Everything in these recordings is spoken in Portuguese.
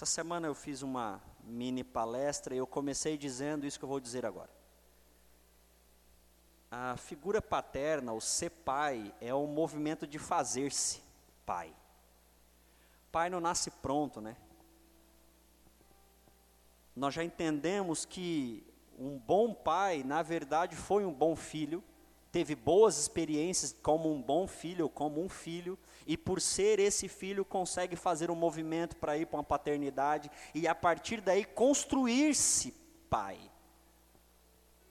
Essa semana eu fiz uma mini palestra e eu comecei dizendo isso que eu vou dizer agora. A figura paterna, o ser pai, é um movimento de fazer-se pai. Pai não nasce pronto, né? Nós já entendemos que um bom pai, na verdade, foi um bom filho, teve boas experiências como um bom filho, como um filho, e por ser esse filho consegue fazer um movimento para ir para uma paternidade e a partir daí construir-se pai.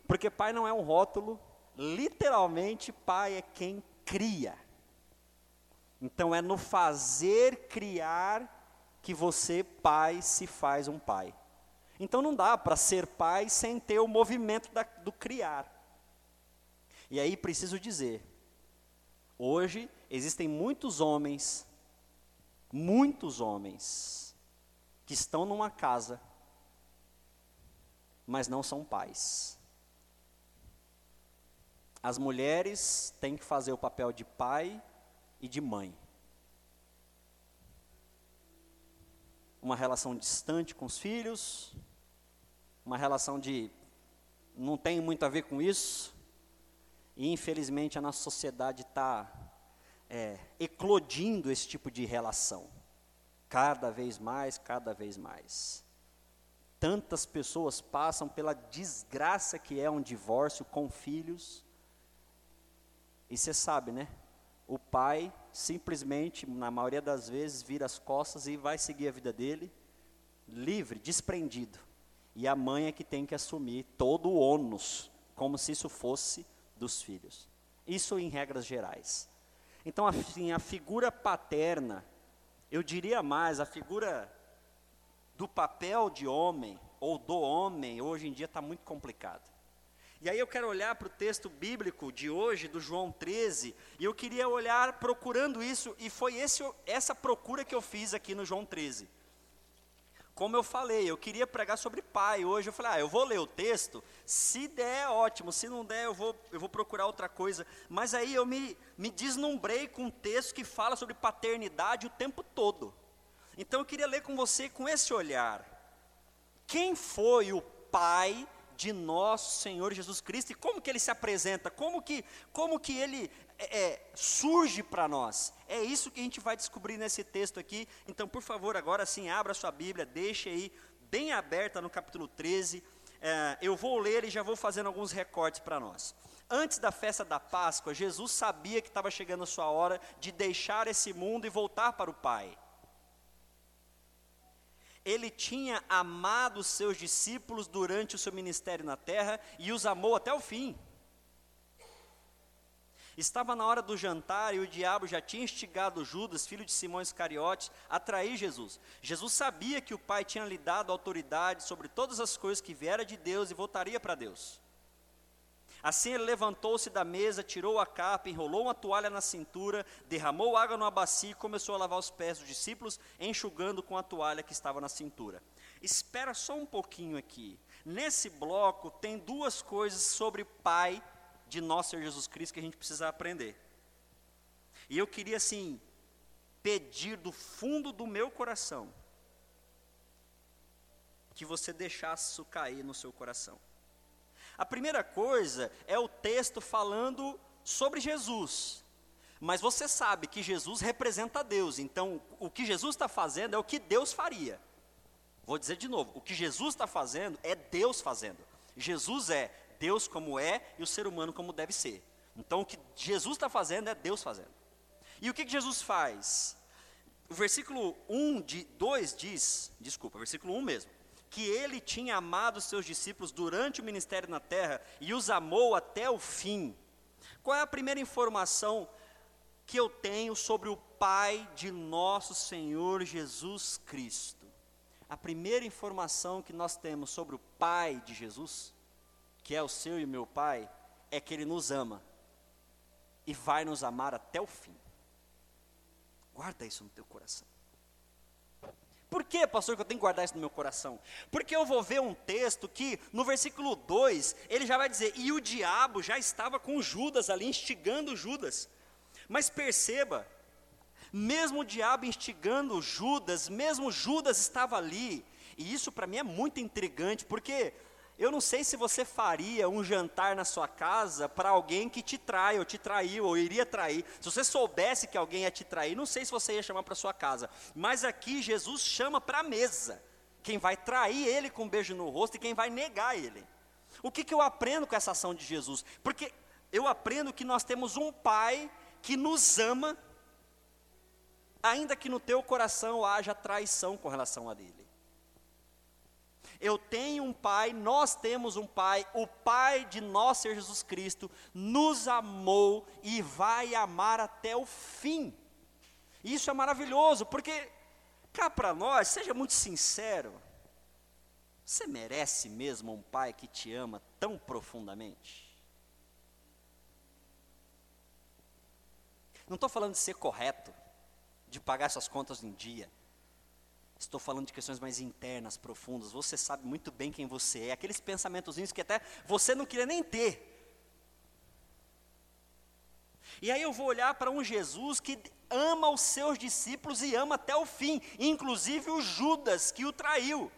Porque pai não é um rótulo, literalmente pai é quem cria. Então é no fazer criar que você, pai, se faz um pai. Então não dá para ser pai sem ter o movimento da, do criar. E aí preciso dizer, hoje existem muitos homens, muitos homens, que estão numa casa, mas não são pais. As mulheres têm que fazer o papel de pai e de mãe. Uma relação distante com os filhos, uma relação de não tem muito a ver com isso, e infelizmente a nossa sociedade está é, eclodindo esse tipo de relação, cada vez mais, cada vez mais. Tantas pessoas passam pela desgraça que é um divórcio com filhos, e você sabe, né? o pai simplesmente, na maioria das vezes, vira as costas e vai seguir a vida dele, livre, desprendido. E a mãe é que tem que assumir todo o ônus, como se isso fosse dos filhos. Isso em regras gerais. Então, assim, a figura paterna, eu diria mais, a figura do papel de homem, ou do homem, hoje em dia está muito complicada. E aí eu quero olhar para o texto bíblico de hoje, do João 13, e eu queria olhar procurando isso, e foi esse, essa procura que eu fiz aqui no João 13. Como eu falei, eu queria pregar sobre pai hoje, eu falei, ah, eu vou ler o texto, se der, ótimo, se não der, eu vou, eu vou procurar outra coisa. Mas aí eu me, me deslumbrei com um texto que fala sobre paternidade o tempo todo. Então eu queria ler com você com esse olhar. Quem foi o pai de nosso Senhor Jesus Cristo e como que ele se apresenta, como que, como que ele é, é surge para nós. É isso que a gente vai descobrir nesse texto aqui. Então, por favor, agora sim, abra sua Bíblia, deixe aí bem aberta no capítulo 13. É, eu vou ler e já vou fazendo alguns recortes para nós. Antes da festa da Páscoa, Jesus sabia que estava chegando a sua hora de deixar esse mundo e voltar para o Pai ele tinha amado os seus discípulos durante o seu ministério na terra e os amou até o fim. Estava na hora do jantar e o diabo já tinha instigado Judas, filho de Simão Iscariotes, a trair Jesus. Jesus sabia que o Pai tinha lhe dado autoridade sobre todas as coisas que viera de Deus e voltaria para Deus. Assim ele levantou-se da mesa, tirou a capa, enrolou uma toalha na cintura, derramou água numa bacia e começou a lavar os pés dos discípulos, enxugando com a toalha que estava na cintura. Espera só um pouquinho aqui. Nesse bloco tem duas coisas sobre Pai de nosso Senhor Jesus Cristo que a gente precisa aprender. E eu queria assim pedir do fundo do meu coração que você deixasse isso cair no seu coração. A primeira coisa é o texto falando sobre Jesus. Mas você sabe que Jesus representa Deus, então o que Jesus está fazendo é o que Deus faria. Vou dizer de novo: o que Jesus está fazendo é Deus fazendo. Jesus é Deus como é e o ser humano como deve ser. Então o que Jesus está fazendo é Deus fazendo. E o que, que Jesus faz? O versículo 1 de 2 diz, desculpa, versículo 1 mesmo que ele tinha amado os seus discípulos durante o ministério na terra e os amou até o fim. Qual é a primeira informação que eu tenho sobre o Pai de nosso Senhor Jesus Cristo? A primeira informação que nós temos sobre o Pai de Jesus, que é o seu e o meu Pai, é que Ele nos ama e vai nos amar até o fim. Guarda isso no teu coração. Por que, pastor, que eu tenho que guardar isso no meu coração? Porque eu vou ver um texto que, no versículo 2, ele já vai dizer: E o diabo já estava com Judas ali, instigando Judas. Mas perceba, Mesmo o diabo instigando Judas, mesmo Judas estava ali. E isso para mim é muito intrigante, porque eu não sei se você faria um jantar na sua casa para alguém que te trai, ou te traiu, ou iria trair. Se você soubesse que alguém ia te trair, não sei se você ia chamar para sua casa. Mas aqui Jesus chama para a mesa. Quem vai trair ele com um beijo no rosto e quem vai negar ele. O que, que eu aprendo com essa ação de Jesus? Porque eu aprendo que nós temos um Pai que nos ama, ainda que no teu coração haja traição com relação a Ele. Eu tenho um Pai, nós temos um Pai, o Pai de nosso Senhor Jesus Cristo nos amou e vai amar até o fim. Isso é maravilhoso, porque cá para nós, seja muito sincero, você merece mesmo um Pai que te ama tão profundamente? Não estou falando de ser correto, de pagar suas contas em dia. Estou falando de questões mais internas, profundas. Você sabe muito bem quem você é. Aqueles pensamentozinhos que até você não queria nem ter. E aí eu vou olhar para um Jesus que ama os seus discípulos e ama até o fim, inclusive o Judas que o traiu.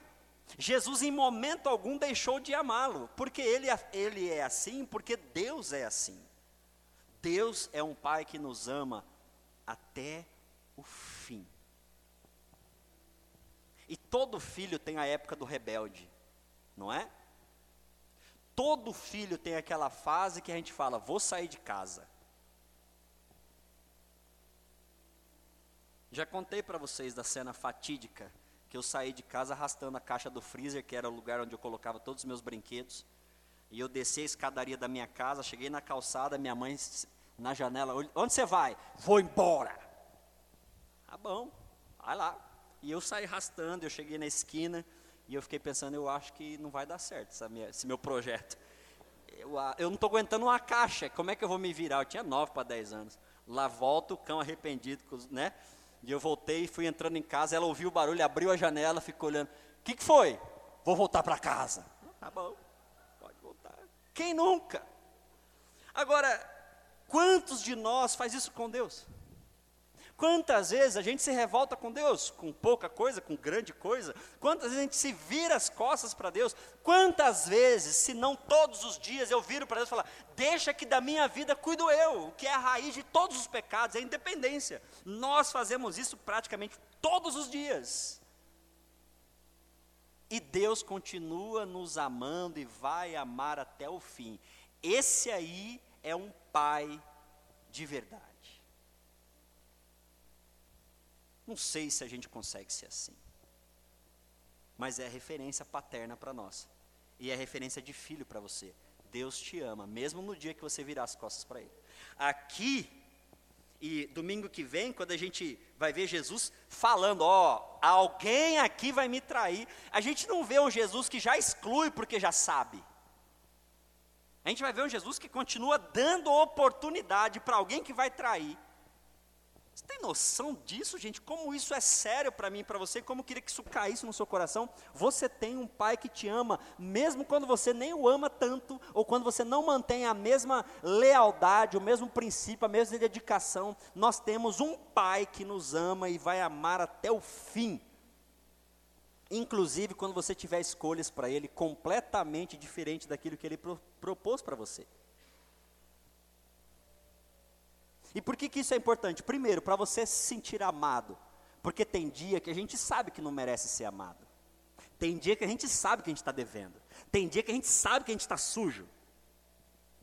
Jesus em momento algum deixou de amá-lo, porque ele, ele é assim, porque Deus é assim. Deus é um Pai que nos ama até o fim. E todo filho tem a época do rebelde, não é? Todo filho tem aquela fase que a gente fala: vou sair de casa. Já contei para vocês da cena fatídica que eu saí de casa arrastando a caixa do freezer, que era o lugar onde eu colocava todos os meus brinquedos. E eu desci a escadaria da minha casa, cheguei na calçada, minha mãe na janela, onde você vai? Vou embora. Tá bom, vai lá. E eu saí arrastando, eu cheguei na esquina e eu fiquei pensando, eu acho que não vai dar certo minha, esse meu projeto. Eu, eu não estou aguentando uma caixa, como é que eu vou me virar? Eu tinha 9 para 10 anos. Lá volta o cão arrependido, né? E eu voltei, fui entrando em casa, ela ouviu o barulho, abriu a janela, ficou olhando. O que, que foi? Vou voltar para casa. Tá bom. Quem nunca? Agora, quantos de nós faz isso com Deus? Quantas vezes a gente se revolta com Deus, com pouca coisa, com grande coisa? Quantas vezes a gente se vira as costas para Deus? Quantas vezes, se não todos os dias, eu viro para Deus e falo: Deixa que da minha vida cuido eu, o que é a raiz de todos os pecados, é a independência. Nós fazemos isso praticamente todos os dias. E Deus continua nos amando e vai amar até o fim. Esse aí é um pai de verdade. Não sei se a gente consegue ser assim. Mas é referência paterna para nós. E é referência de filho para você. Deus te ama, mesmo no dia que você virar as costas para Ele. Aqui, e domingo que vem, quando a gente vai ver Jesus falando, ó, alguém aqui vai me trair, a gente não vê um Jesus que já exclui porque já sabe. A gente vai ver um Jesus que continua dando oportunidade para alguém que vai trair. Tem noção disso, gente? Como isso é sério para mim e para você? Como eu queria que isso caísse no seu coração? Você tem um pai que te ama, mesmo quando você nem o ama tanto, ou quando você não mantém a mesma lealdade, o mesmo princípio, a mesma dedicação. Nós temos um pai que nos ama e vai amar até o fim. Inclusive quando você tiver escolhas para ele completamente diferente daquilo que ele pro, propôs para você. E por que, que isso é importante? Primeiro, para você se sentir amado. Porque tem dia que a gente sabe que não merece ser amado. Tem dia que a gente sabe que a gente está devendo. Tem dia que a gente sabe que a gente está sujo.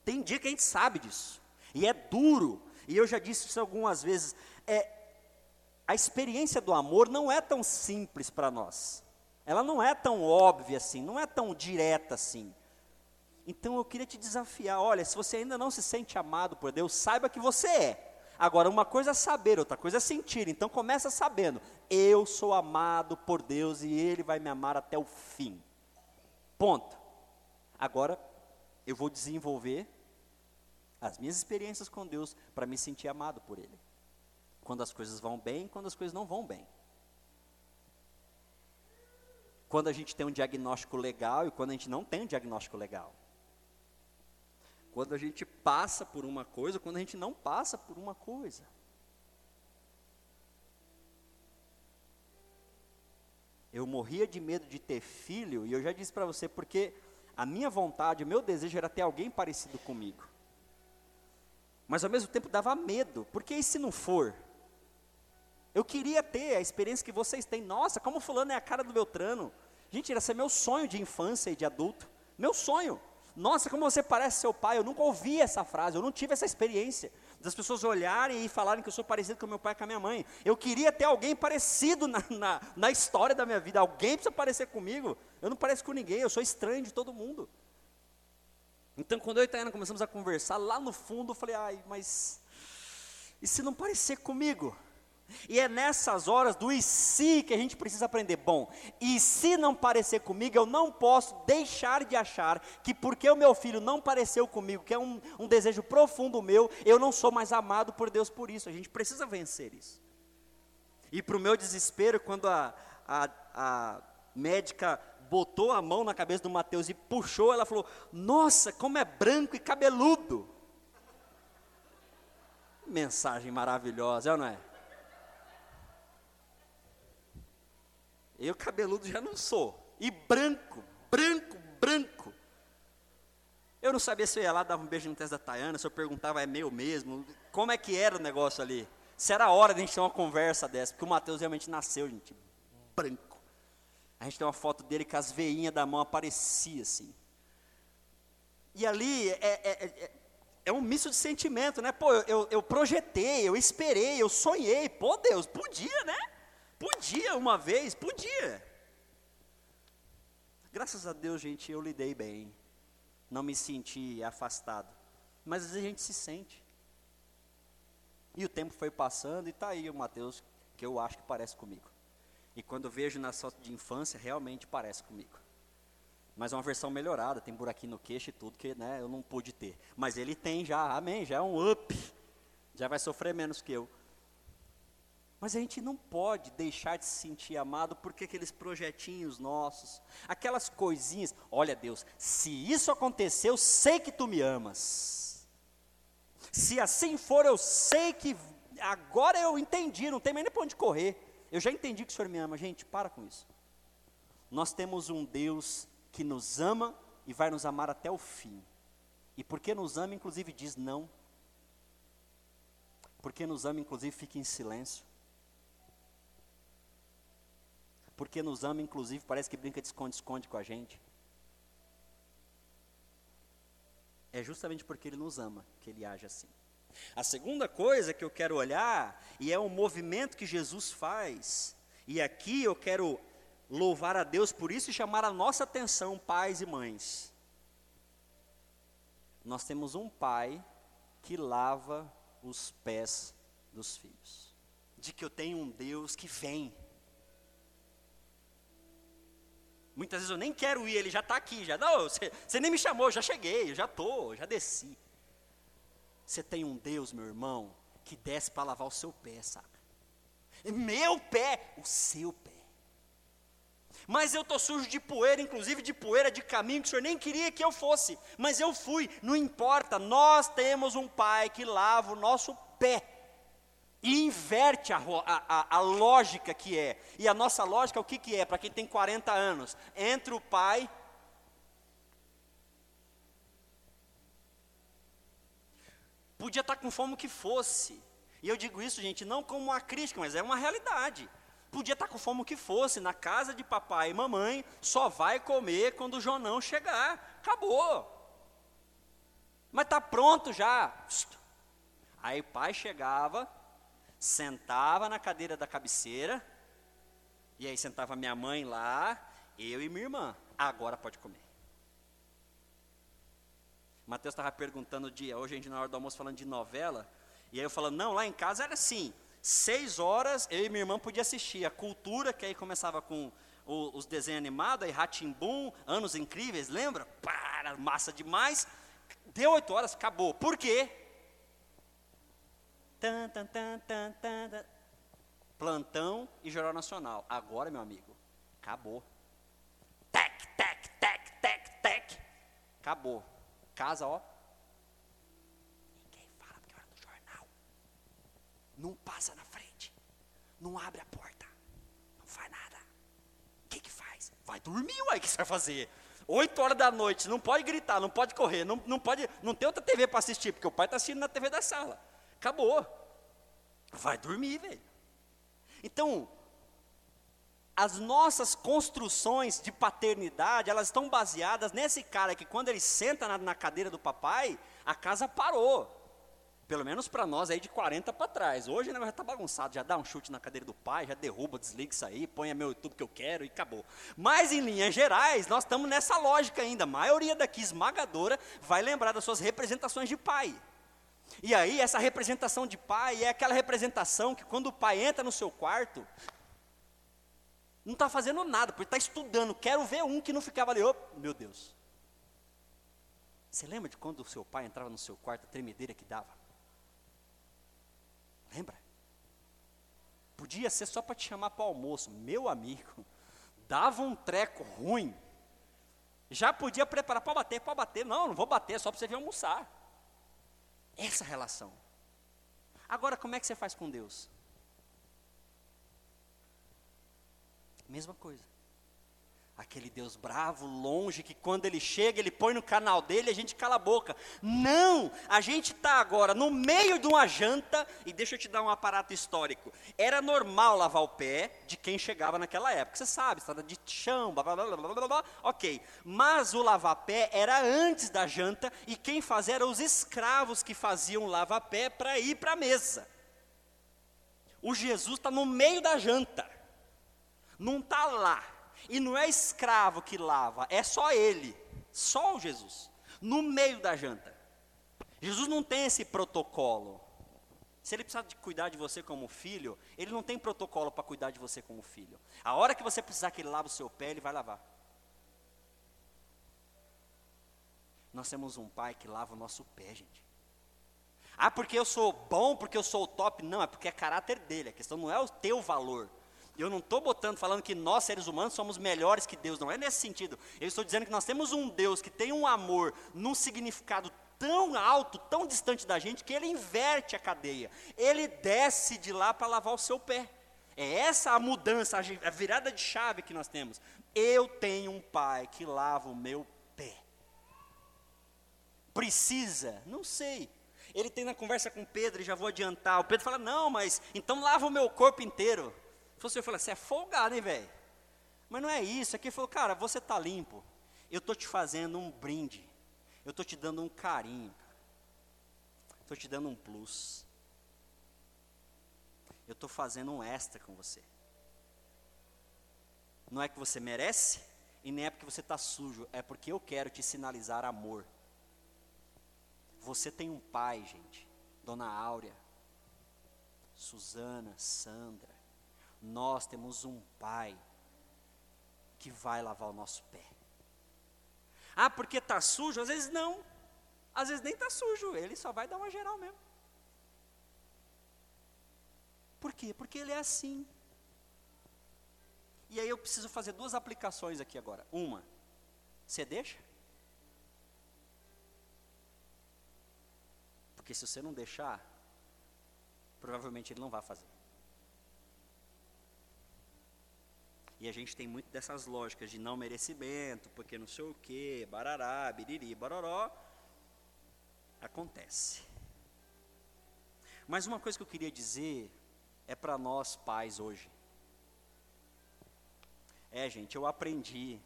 Tem dia que a gente sabe disso. E é duro. E eu já disse isso algumas vezes. É, a experiência do amor não é tão simples para nós. Ela não é tão óbvia assim, não é tão direta assim. Então eu queria te desafiar, olha, se você ainda não se sente amado por Deus, saiba que você é. Agora, uma coisa é saber, outra coisa é sentir. Então começa sabendo, eu sou amado por Deus e Ele vai me amar até o fim. Ponto. Agora, eu vou desenvolver as minhas experiências com Deus para me sentir amado por Ele. Quando as coisas vão bem, quando as coisas não vão bem. Quando a gente tem um diagnóstico legal e quando a gente não tem um diagnóstico legal. Quando a gente passa por uma coisa, quando a gente não passa por uma coisa. Eu morria de medo de ter filho, e eu já disse para você, porque a minha vontade, o meu desejo era ter alguém parecido comigo. Mas ao mesmo tempo dava medo, porque e se não for? Eu queria ter a experiência que vocês têm. Nossa, como fulano é a cara do Beltrano. Gente, era ser meu sonho de infância e de adulto. Meu sonho. Nossa, como você parece seu pai. Eu nunca ouvi essa frase, eu não tive essa experiência. Das pessoas olharem e falarem que eu sou parecido com meu pai e com a minha mãe. Eu queria ter alguém parecido na, na, na história da minha vida. Alguém precisa parecer comigo. Eu não pareço com ninguém, eu sou estranho de todo mundo. Então, quando eu e a Tayana começamos a conversar, lá no fundo eu falei, ai, mas e se não parecer comigo? E é nessas horas do e se que a gente precisa aprender. Bom, e se não parecer comigo, eu não posso deixar de achar que porque o meu filho não pareceu comigo, que é um, um desejo profundo meu, eu não sou mais amado por Deus por isso. A gente precisa vencer isso. E para o meu desespero, quando a, a, a médica botou a mão na cabeça do Mateus e puxou, ela falou: Nossa, como é branco e cabeludo. Mensagem maravilhosa, é não é? Eu cabeludo já não sou. E branco, branco, branco. Eu não sabia se eu ia lá, dava um beijo no teste da Tayana, se eu perguntava, é meu mesmo? Como é que era o negócio ali? Se era a hora de a gente ter uma conversa dessa, porque o Mateus realmente nasceu, gente, branco. A gente tem uma foto dele com as veinhas da mão aparecia assim. E ali é, é, é, é um misto de sentimento, né? Pô, eu, eu projetei, eu esperei, eu sonhei. Pô, Deus, podia, né? Podia uma vez, podia. Graças a Deus, gente, eu lidei bem. Não me senti afastado. Mas às vezes a gente se sente. E o tempo foi passando e está aí o Mateus, que eu acho que parece comigo. E quando vejo na foto de infância, realmente parece comigo. Mas é uma versão melhorada, tem buraquinho no queixo e tudo que né, eu não pude ter. Mas ele tem já, amém, já é um up. Já vai sofrer menos que eu. Mas a gente não pode deixar de se sentir amado porque aqueles projetinhos nossos, aquelas coisinhas, olha Deus, se isso acontecer, eu sei que tu me amas. Se assim for, eu sei que agora eu entendi, não tem mais nem para onde correr. Eu já entendi que o Senhor me ama. Gente, para com isso. Nós temos um Deus que nos ama e vai nos amar até o fim. E porque nos ama, inclusive, diz não. Porque nos ama, inclusive, fica em silêncio. Porque nos ama, inclusive, parece que brinca de esconde-esconde com a gente. É justamente porque Ele nos ama que Ele age assim. A segunda coisa que eu quero olhar, e é um movimento que Jesus faz, e aqui eu quero louvar a Deus por isso e chamar a nossa atenção, pais e mães. Nós temos um pai que lava os pés dos filhos. De que eu tenho um Deus que vem Muitas vezes eu nem quero ir, ele já está aqui, já. Não, você, você nem me chamou, já cheguei, já estou, já desci. Você tem um Deus, meu irmão, que desce para lavar o seu pé, sabe? Meu pé, o seu pé. Mas eu estou sujo de poeira, inclusive de poeira de caminho que o senhor nem queria que eu fosse. Mas eu fui, não importa, nós temos um pai que lava o nosso pé. E inverte a, a, a, lógica que é. E a nossa lógica, o que, que é? Para quem tem 40 anos, entre o pai. Podia estar tá com fome que fosse. E eu digo isso, gente, não como uma crítica, mas é uma realidade. Podia estar tá com fome que fosse, na casa de papai e mamãe, só vai comer quando o Jonão chegar. Acabou. Mas está pronto já. Aí o pai chegava, sentava na cadeira da cabeceira, e aí sentava minha mãe lá, eu e minha irmã. Agora pode comer. Mateus estava perguntando dia, hoje a gente na hora do almoço falando de novela, e aí eu falando, não, lá em casa era assim, seis horas eu e minha irmã podia assistir a cultura, que aí começava com o, os desenhos animados, aí Ratimbum, Anos Incríveis, lembra? Para, massa demais. Deu oito horas, acabou. Por quê? Tan, tan, tan, tan, tan, Plantão e Jornal Nacional. Agora, meu amigo, acabou. Tec, tec, tec, tec, tec. Acabou. Casa, ó. Ninguém fala porque é hora do jornal. Não passa na frente. Não abre a porta. Não faz nada. Vai dormir, uai, o que você vai fazer? 8 horas da noite, não pode gritar, não pode correr, não, não pode, não tem outra TV para assistir, porque o pai está assistindo na TV da sala. Acabou. Vai dormir, velho. Então, as nossas construções de paternidade, elas estão baseadas nesse cara que quando ele senta na, na cadeira do papai, a casa parou. Pelo menos para nós aí de 40 para trás. Hoje né, já está bagunçado, já dá um chute na cadeira do pai, já derruba, desliga isso aí, põe meu YouTube que eu quero e acabou. Mas em linhas gerais, nós estamos nessa lógica ainda. A maioria daqui esmagadora vai lembrar das suas representações de pai. E aí, essa representação de pai é aquela representação que quando o pai entra no seu quarto, não está fazendo nada, porque está estudando. Quero ver um que não ficava ali, oh, meu Deus. Você lembra de quando o seu pai entrava no seu quarto, a tremedeira que dava? Lembra? Podia ser só para te chamar para o almoço. Meu amigo, dava um treco ruim. Já podia preparar para bater, para bater. Não, não vou bater, só para você vir almoçar. Essa relação. Agora, como é que você faz com Deus? Mesma coisa. Aquele Deus bravo, longe, que quando ele chega, ele põe no canal dele e a gente cala a boca. Não! A gente está agora no meio de uma janta, e deixa eu te dar um aparato histórico. Era normal lavar o pé de quem chegava naquela época. Você sabe, estrada de chão, blá, blá, blá, blá, blá, blá, ok. Mas o lavar pé era antes da janta, e quem fazia eram os escravos que faziam lavar pé para ir para a mesa. O Jesus está no meio da janta, não está lá e não é escravo que lava, é só ele, só o Jesus, no meio da janta. Jesus não tem esse protocolo. Se ele precisar de cuidar de você como filho, ele não tem protocolo para cuidar de você como filho. A hora que você precisar que ele lave o seu pé, ele vai lavar. Nós temos um pai que lava o nosso pé, gente. Ah, porque eu sou bom, porque eu sou o top. Não, é porque é caráter dele. A questão não é o teu valor. Eu não estou botando, falando que nós, seres humanos, somos melhores que Deus, não é nesse sentido. Eu estou dizendo que nós temos um Deus que tem um amor num significado tão alto, tão distante da gente, que ele inverte a cadeia. Ele desce de lá para lavar o seu pé. É essa a mudança, a virada de chave que nós temos. Eu tenho um pai que lava o meu pé. Precisa? Não sei. Ele tem na conversa com Pedro, e já vou adiantar. O Pedro fala: Não, mas então lava o meu corpo inteiro. Você fala, você é folgado, hein, velho? Mas não é isso. Aqui falou, cara, você está limpo. Eu estou te fazendo um brinde. Eu estou te dando um carinho. Estou te dando um plus. Eu estou fazendo um extra com você. Não é que você merece e nem é porque você está sujo, é porque eu quero te sinalizar amor. Você tem um pai, gente. Dona Áurea, Suzana, Sandra, nós temos um pai que vai lavar o nosso pé. Ah, porque está sujo? Às vezes não. Às vezes nem está sujo, ele só vai dar uma geral mesmo. Por quê? Porque ele é assim. E aí eu preciso fazer duas aplicações aqui agora. Uma, você deixa? Porque se você não deixar, provavelmente ele não vai fazer. E a gente tem muito dessas lógicas de não merecimento, porque não sei o quê, barará, biriri, baroró. Acontece. Mas uma coisa que eu queria dizer é para nós pais hoje. É, gente, eu aprendi.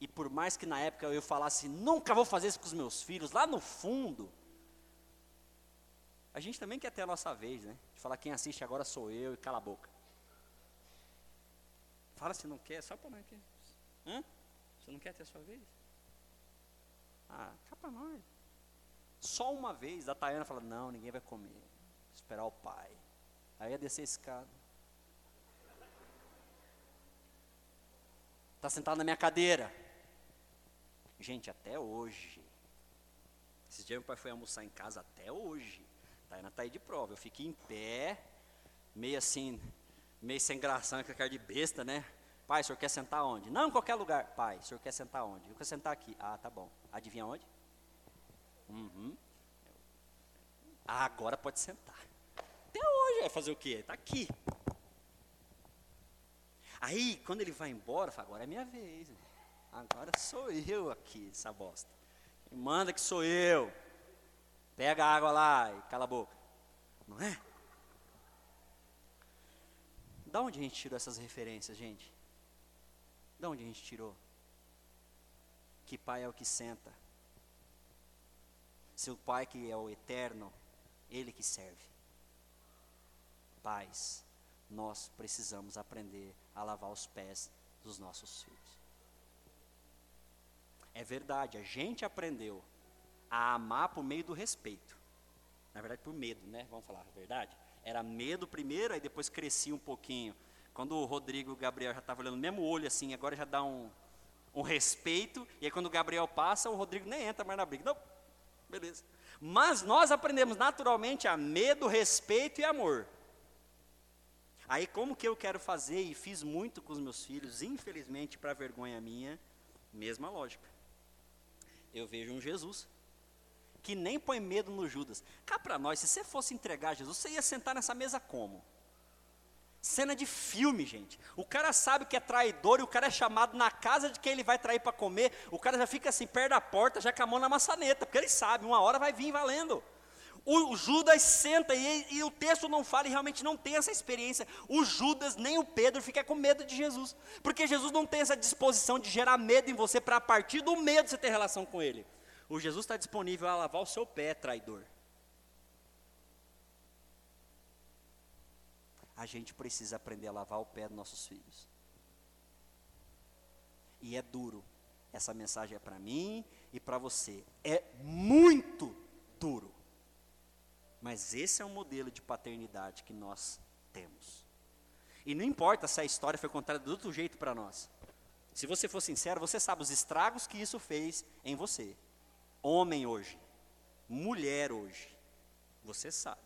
E por mais que na época eu falasse, nunca vou fazer isso com os meus filhos, lá no fundo, a gente também quer ter a nossa vez, né? De falar, quem assiste agora sou eu e cala a boca. Fala se não quer, só para não quer. Hã? Você não quer ter a sua vez? Ah, cá para nós. Só uma vez a Tayana fala, não, ninguém vai comer. Esperar o pai. Aí ia descer a escada. Está sentado na minha cadeira. Gente, até hoje. Esse dia meu pai foi almoçar em casa até hoje. Tayana está aí de prova. Eu fiquei em pé, meio assim, meio sem graça, com a cara de besta, né? Pai, o senhor quer sentar onde? Não, em qualquer lugar. Pai, o senhor quer sentar onde? Eu quero sentar aqui. Ah, tá bom. Adivinha onde? Uhum. Ah, agora pode sentar. Até hoje vai fazer o quê? Está aqui. Aí, quando ele vai embora, fala, agora é minha vez. Agora sou eu aqui, essa bosta. manda que sou eu. Pega a água lá e cala a boca. Não é? Da onde a gente tirou essas referências, gente? Da onde a gente tirou? Que pai é o que senta. Seu pai que é o eterno, ele que serve. Pais, nós precisamos aprender a lavar os pés dos nossos filhos. É verdade, a gente aprendeu a amar por meio do respeito. Na verdade, por medo, né? Vamos falar a verdade? Era medo primeiro, aí depois crescia um pouquinho. Quando o Rodrigo e o Gabriel já estavam olhando mesmo olho, assim, agora já dá um, um respeito. E aí quando o Gabriel passa, o Rodrigo nem entra mais na briga. Não, beleza. Mas nós aprendemos naturalmente a medo, respeito e amor. Aí como que eu quero fazer, e fiz muito com os meus filhos, infelizmente para vergonha minha, mesma lógica. Eu vejo um Jesus que nem põe medo no Judas. Cá para nós, se você fosse entregar Jesus, você ia sentar nessa mesa como? Cena de filme, gente. O cara sabe que é traidor e o cara é chamado na casa de quem ele vai trair para comer. O cara já fica assim, perto da porta, já com a mão na maçaneta, porque ele sabe, uma hora vai vir valendo. O Judas senta e, e, o texto não fala e realmente não tem essa experiência. O Judas nem o Pedro fica com medo de Jesus, porque Jesus não tem essa disposição de gerar medo em você para a partir do medo você ter relação com Ele. O Jesus está disponível a lavar o seu pé, traidor. A gente precisa aprender a lavar o pé dos nossos filhos. E é duro. Essa mensagem é para mim e para você. É muito duro. Mas esse é o modelo de paternidade que nós temos. E não importa se a história foi contada de outro jeito para nós. Se você for sincero, você sabe os estragos que isso fez em você. Homem hoje, mulher hoje, você sabe.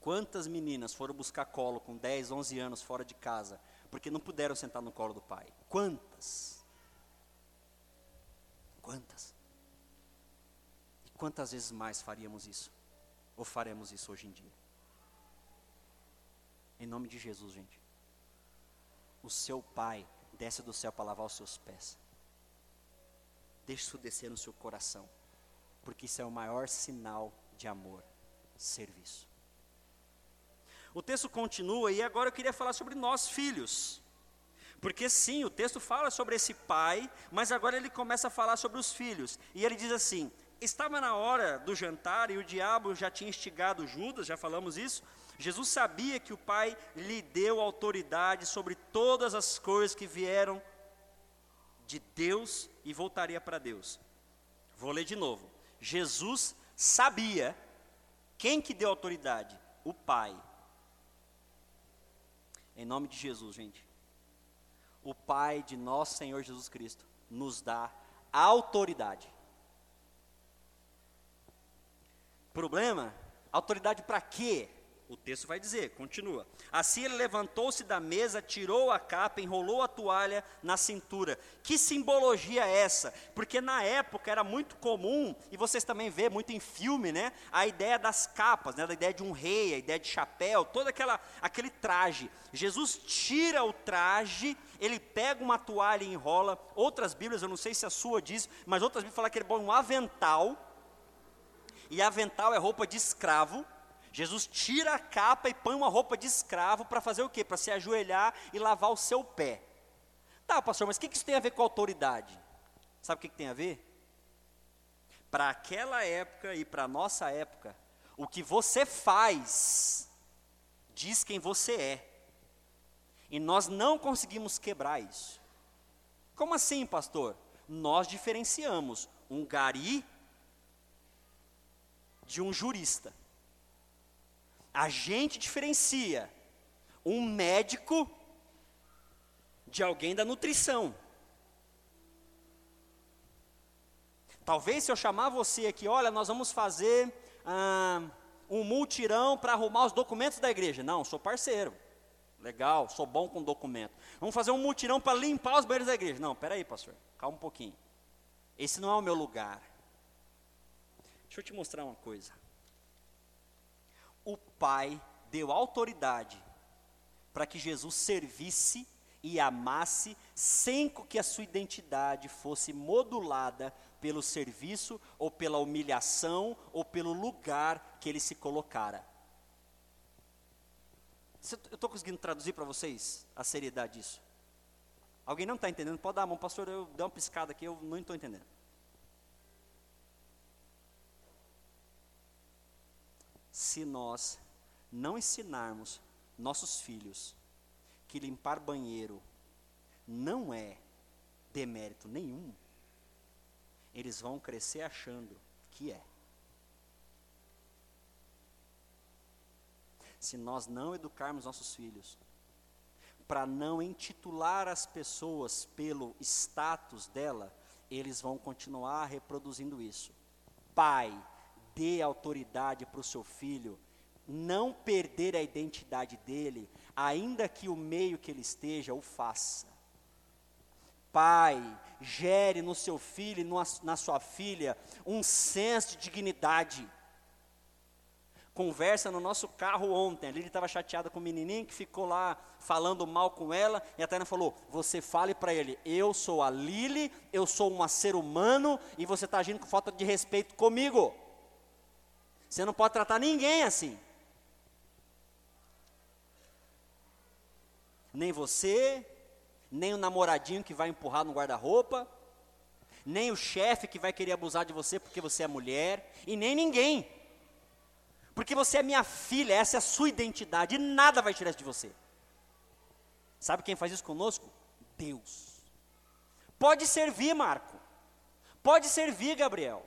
Quantas meninas foram buscar colo com 10, 11 anos fora de casa, porque não puderam sentar no colo do pai? Quantas? Quantas? Quantas vezes mais faríamos isso? Ou faremos isso hoje em dia? Em nome de Jesus, gente. O seu pai desce do céu para lavar os seus pés. Deixe isso descer no seu coração. Porque isso é o maior sinal de amor, serviço. O texto continua e agora eu queria falar sobre nós, filhos. Porque sim, o texto fala sobre esse pai, mas agora ele começa a falar sobre os filhos. E ele diz assim: Estava na hora do jantar e o diabo já tinha instigado Judas, já falamos isso. Jesus sabia que o Pai lhe deu autoridade sobre todas as coisas que vieram de Deus e voltaria para Deus. Vou ler de novo. Jesus sabia quem que deu autoridade? O Pai. Em nome de Jesus, gente. O Pai de nosso Senhor Jesus Cristo nos dá autoridade. Problema? Autoridade para quê? O texto vai dizer, continua. Assim ele levantou-se da mesa, tirou a capa, enrolou a toalha na cintura. Que simbologia é essa? Porque na época era muito comum, e vocês também vê muito em filme, né? A ideia das capas, né? Da ideia de um rei, a ideia de chapéu, todo aquela, aquele traje. Jesus tira o traje, ele pega uma toalha e enrola. Outras Bíblias, eu não sei se a sua diz, mas outras Bíblias falam que ele põe um avental e avental é roupa de escravo. Jesus tira a capa e põe uma roupa de escravo para fazer o quê? Para se ajoelhar e lavar o seu pé. Tá, pastor, mas o que isso tem a ver com autoridade? Sabe o que, que tem a ver? Para aquela época e para a nossa época, o que você faz diz quem você é. E nós não conseguimos quebrar isso. Como assim, pastor? Nós diferenciamos um gari de um jurista. A gente diferencia um médico de alguém da nutrição. Talvez se eu chamar você aqui, olha, nós vamos fazer ah, um multirão para arrumar os documentos da igreja. Não, sou parceiro. Legal, sou bom com documento. Vamos fazer um multirão para limpar os banheiros da igreja. Não, peraí, pastor, calma um pouquinho. Esse não é o meu lugar. Deixa eu te mostrar uma coisa. O Pai deu autoridade para que Jesus servisse e amasse sem que a sua identidade fosse modulada pelo serviço ou pela humilhação ou pelo lugar que ele se colocara. Eu estou conseguindo traduzir para vocês a seriedade disso? Alguém não está entendendo? Pode dar a mão, pastor, eu dei uma piscada aqui, eu não estou entendendo. Se nós não ensinarmos nossos filhos que limpar banheiro não é demérito nenhum, eles vão crescer achando que é. Se nós não educarmos nossos filhos para não intitular as pessoas pelo status dela, eles vão continuar reproduzindo isso. Pai, dê autoridade para o seu filho não perder a identidade dele, ainda que o meio que ele esteja o faça. Pai, gere no seu filho e na sua filha um senso de dignidade. Conversa no nosso carro ontem, Lili estava chateada com o menininho que ficou lá falando mal com ela, e a Tânia falou: Você fale para ele, eu sou a Lili, eu sou um ser humano, e você está agindo com falta de respeito comigo. Você não pode tratar ninguém assim. Nem você, nem o namoradinho que vai empurrar no guarda-roupa, nem o chefe que vai querer abusar de você porque você é mulher, e nem ninguém. Porque você é minha filha, essa é a sua identidade, e nada vai tirar isso de você. Sabe quem faz isso conosco? Deus. Pode servir, Marco. Pode servir, Gabriel.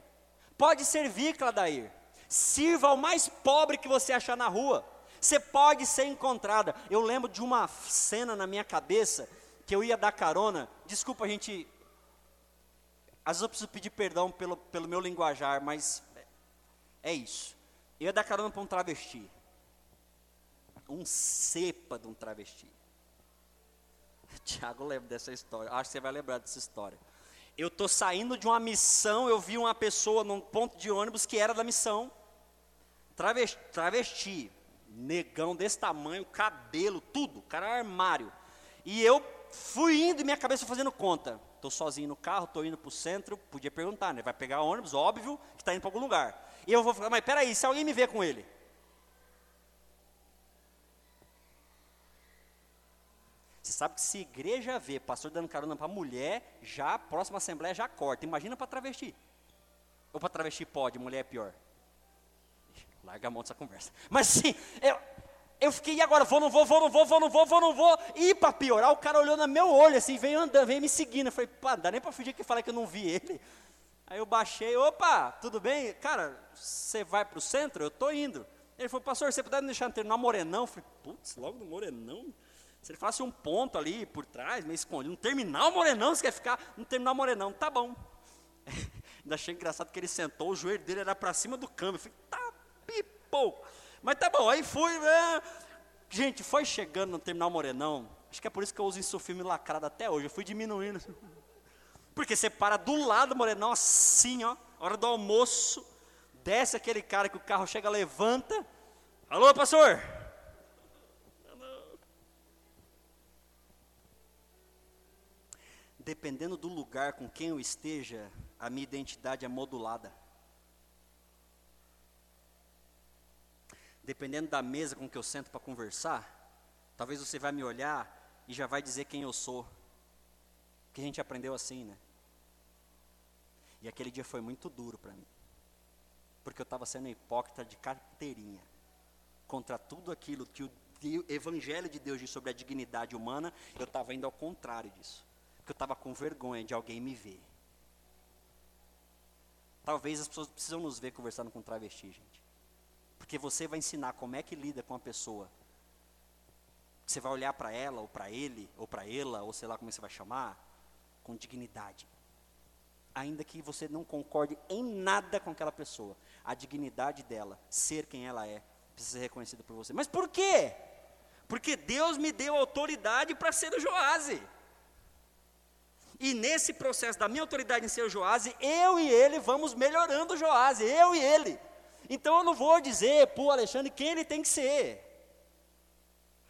Pode servir, Cladair. Sirva ao mais pobre que você achar na rua. Você pode ser encontrada. Eu lembro de uma cena na minha cabeça que eu ia dar carona. Desculpa, a gente. Às vezes eu preciso pedir perdão pelo, pelo meu linguajar, mas é isso. Eu ia dar carona para um travesti. Um cepa de um travesti. Tiago lembra dessa história. Acho que você vai lembrar dessa história. Eu estou saindo de uma missão, eu vi uma pessoa num ponto de ônibus que era da missão. Travesti, travesti negão desse tamanho, cabelo, tudo, cara é armário. E eu fui indo e minha cabeça fazendo conta. Estou sozinho no carro, estou indo para o centro, podia perguntar, né? Vai pegar ônibus, óbvio, que está indo para algum lugar. E eu vou falar, mas peraí, se alguém me vê com ele? Você sabe que se igreja vê pastor dando carona para mulher, já a próxima assembleia já corta. Imagina para travesti. Ou para travesti pode, mulher é pior. Larga a mão dessa conversa. Mas sim, eu, eu fiquei, e agora? Vou, não vou, vou, não vou, vou, não vou, vou, não vou. E para piorar, o cara olhou no meu olho, assim, veio andando, veio me seguindo. Eu falei, pá, dá nem para fingir que falei que eu não vi ele. Aí eu baixei, opa, tudo bem? Cara, você vai para o centro? Eu estou indo. Ele falou, pastor, você puder me deixar terminar Morenão? Eu falei, putz, logo no Morenão? Se ele falasse um ponto ali por trás, meio escondido, no terminal Morenão, você quer ficar no terminal Morenão? Tá bom. Ainda achei engraçado que ele sentou, o joelho dele era para cima do câmbio. Eu falei, tá pipou. Mas tá bom, aí fui, né? Gente, foi chegando no terminal Morenão. Acho que é por isso que eu uso isso filme lacrado até hoje. Eu fui diminuindo. Porque você para do lado do Morenão, assim, ó, hora do almoço, desce aquele cara que o carro chega, levanta. Alô, pastor? Dependendo do lugar com quem eu esteja, a minha identidade é modulada. Dependendo da mesa com que eu sento para conversar, talvez você vai me olhar e já vai dizer quem eu sou. Que a gente aprendeu assim, né? E aquele dia foi muito duro para mim. Porque eu estava sendo hipócrita de carteirinha. Contra tudo aquilo que o Evangelho de Deus diz sobre a dignidade humana, eu estava indo ao contrário disso. Porque eu estava com vergonha de alguém me ver. Talvez as pessoas precisam nos ver conversando com travesti, gente. Porque você vai ensinar como é que lida com a pessoa. Você vai olhar para ela, ou para ele, ou para ela, ou sei lá como você vai chamar, com dignidade. Ainda que você não concorde em nada com aquela pessoa, a dignidade dela, ser quem ela é, precisa ser reconhecida por você. Mas por quê? Porque Deus me deu autoridade para ser o Joás. E nesse processo da minha autoridade em ser o Joás, eu e ele vamos melhorando o Joás, eu e ele. Então eu não vou dizer para o Alexandre quem ele tem que ser.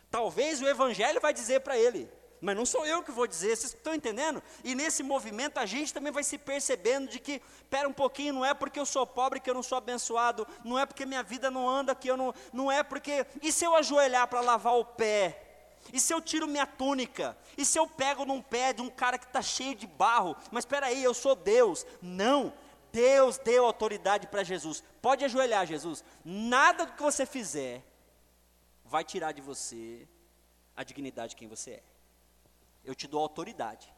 Talvez o evangelho vai dizer para ele, mas não sou eu que vou dizer, vocês estão entendendo? E nesse movimento a gente também vai se percebendo de que, espera um pouquinho, não é porque eu sou pobre que eu não sou abençoado, não é porque minha vida não anda que eu não, não é porque, e se eu ajoelhar para lavar o pé? E se eu tiro minha túnica? E se eu pego num pé de um cara que está cheio de barro? Mas espera aí, eu sou Deus. Não, Deus deu autoridade para Jesus. Pode ajoelhar, Jesus. Nada do que você fizer vai tirar de você a dignidade de quem você é. Eu te dou autoridade.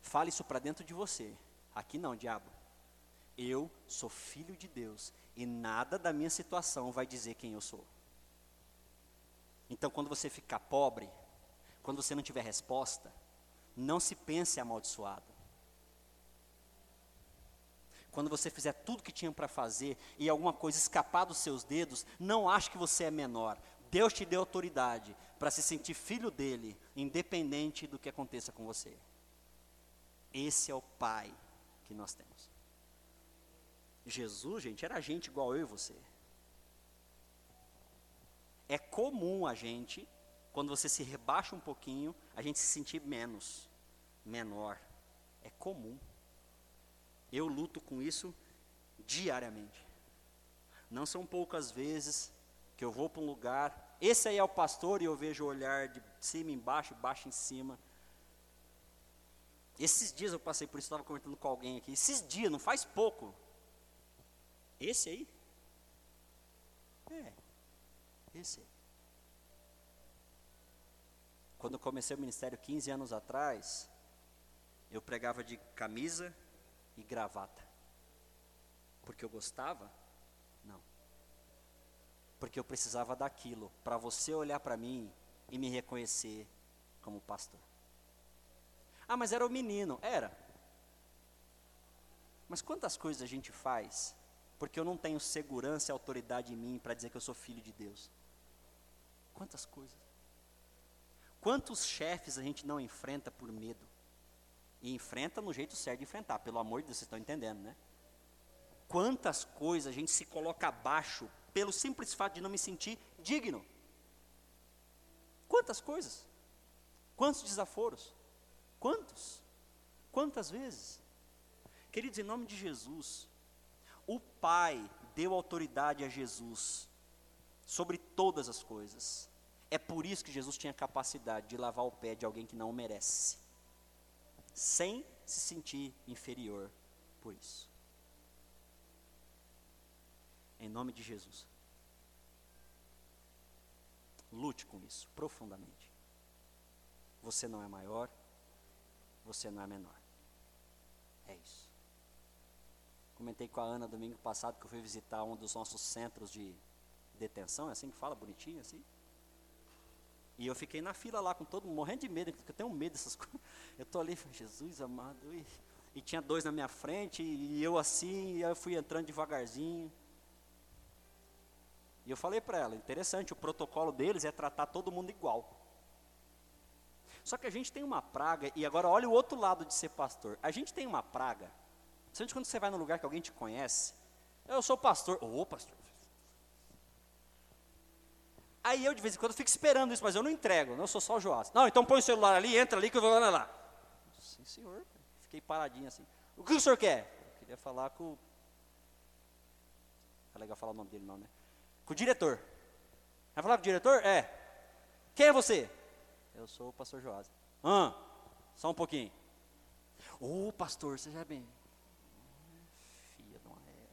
Fale isso para dentro de você. Aqui não, diabo. Eu sou filho de Deus e nada da minha situação vai dizer quem eu sou. Então, quando você ficar pobre, quando você não tiver resposta, não se pense amaldiçoado. Quando você fizer tudo que tinha para fazer e alguma coisa escapar dos seus dedos, não ache que você é menor. Deus te deu autoridade para se sentir filho dele, independente do que aconteça com você. Esse é o Pai que nós temos. Jesus, gente, era gente igual eu e você. É comum a gente, quando você se rebaixa um pouquinho, a gente se sentir menos, menor. É comum. Eu luto com isso diariamente. Não são poucas vezes que eu vou para um lugar, esse aí é o pastor e eu vejo o olhar de cima embaixo, baixo em cima. Esses dias eu passei por isso, estava comentando com alguém aqui. Esses dias, não faz pouco. Esse aí? É, esse aí. Quando eu comecei o ministério 15 anos atrás, eu pregava de camisa e gravata. Porque eu gostava? porque eu precisava daquilo para você olhar para mim e me reconhecer como pastor. Ah, mas era o menino. Era. Mas quantas coisas a gente faz porque eu não tenho segurança e autoridade em mim para dizer que eu sou filho de Deus? Quantas coisas. Quantos chefes a gente não enfrenta por medo? E enfrenta no jeito certo de enfrentar, pelo amor de Deus, vocês estão entendendo, né? Quantas coisas a gente se coloca abaixo pelo simples fato de não me sentir digno. Quantas coisas? Quantos desaforos? Quantos? Quantas vezes? Queridos, em nome de Jesus, o Pai deu autoridade a Jesus sobre todas as coisas. É por isso que Jesus tinha capacidade de lavar o pé de alguém que não o merece, sem se sentir inferior por isso. Em nome de Jesus. Lute com isso profundamente. Você não é maior, você não é menor. É isso. Comentei com a Ana domingo passado que eu fui visitar um dos nossos centros de detenção, é assim que fala, bonitinho assim. E eu fiquei na fila lá com todo mundo, morrendo de medo, porque eu tenho medo dessas coisas. Eu estou ali, Jesus amado, e, e, tinha dois na minha frente, e eu assim, e eu fui entrando devagarzinho. E eu falei para ela, interessante, o protocolo deles é tratar todo mundo igual. Só que a gente tem uma praga, e agora olha o outro lado de ser pastor. A gente tem uma praga, principalmente quando você vai num lugar que alguém te conhece. Eu sou pastor. Ô, oh, pastor. Aí eu de vez em quando fico esperando isso, mas eu não entrego, não, eu sou só o Joás. Não, então põe o celular ali, entra ali que eu vou lá. lá. Sim, senhor. Fiquei paradinho assim. O que o senhor quer? Eu queria falar com. É legal falar o nome dele, não, né? Com o diretor. Vai falar com o diretor? É. Quem é você? Eu sou o pastor Joás. Ah, só um pouquinho. Ô, oh, pastor, seja bem. Filha de uma égua.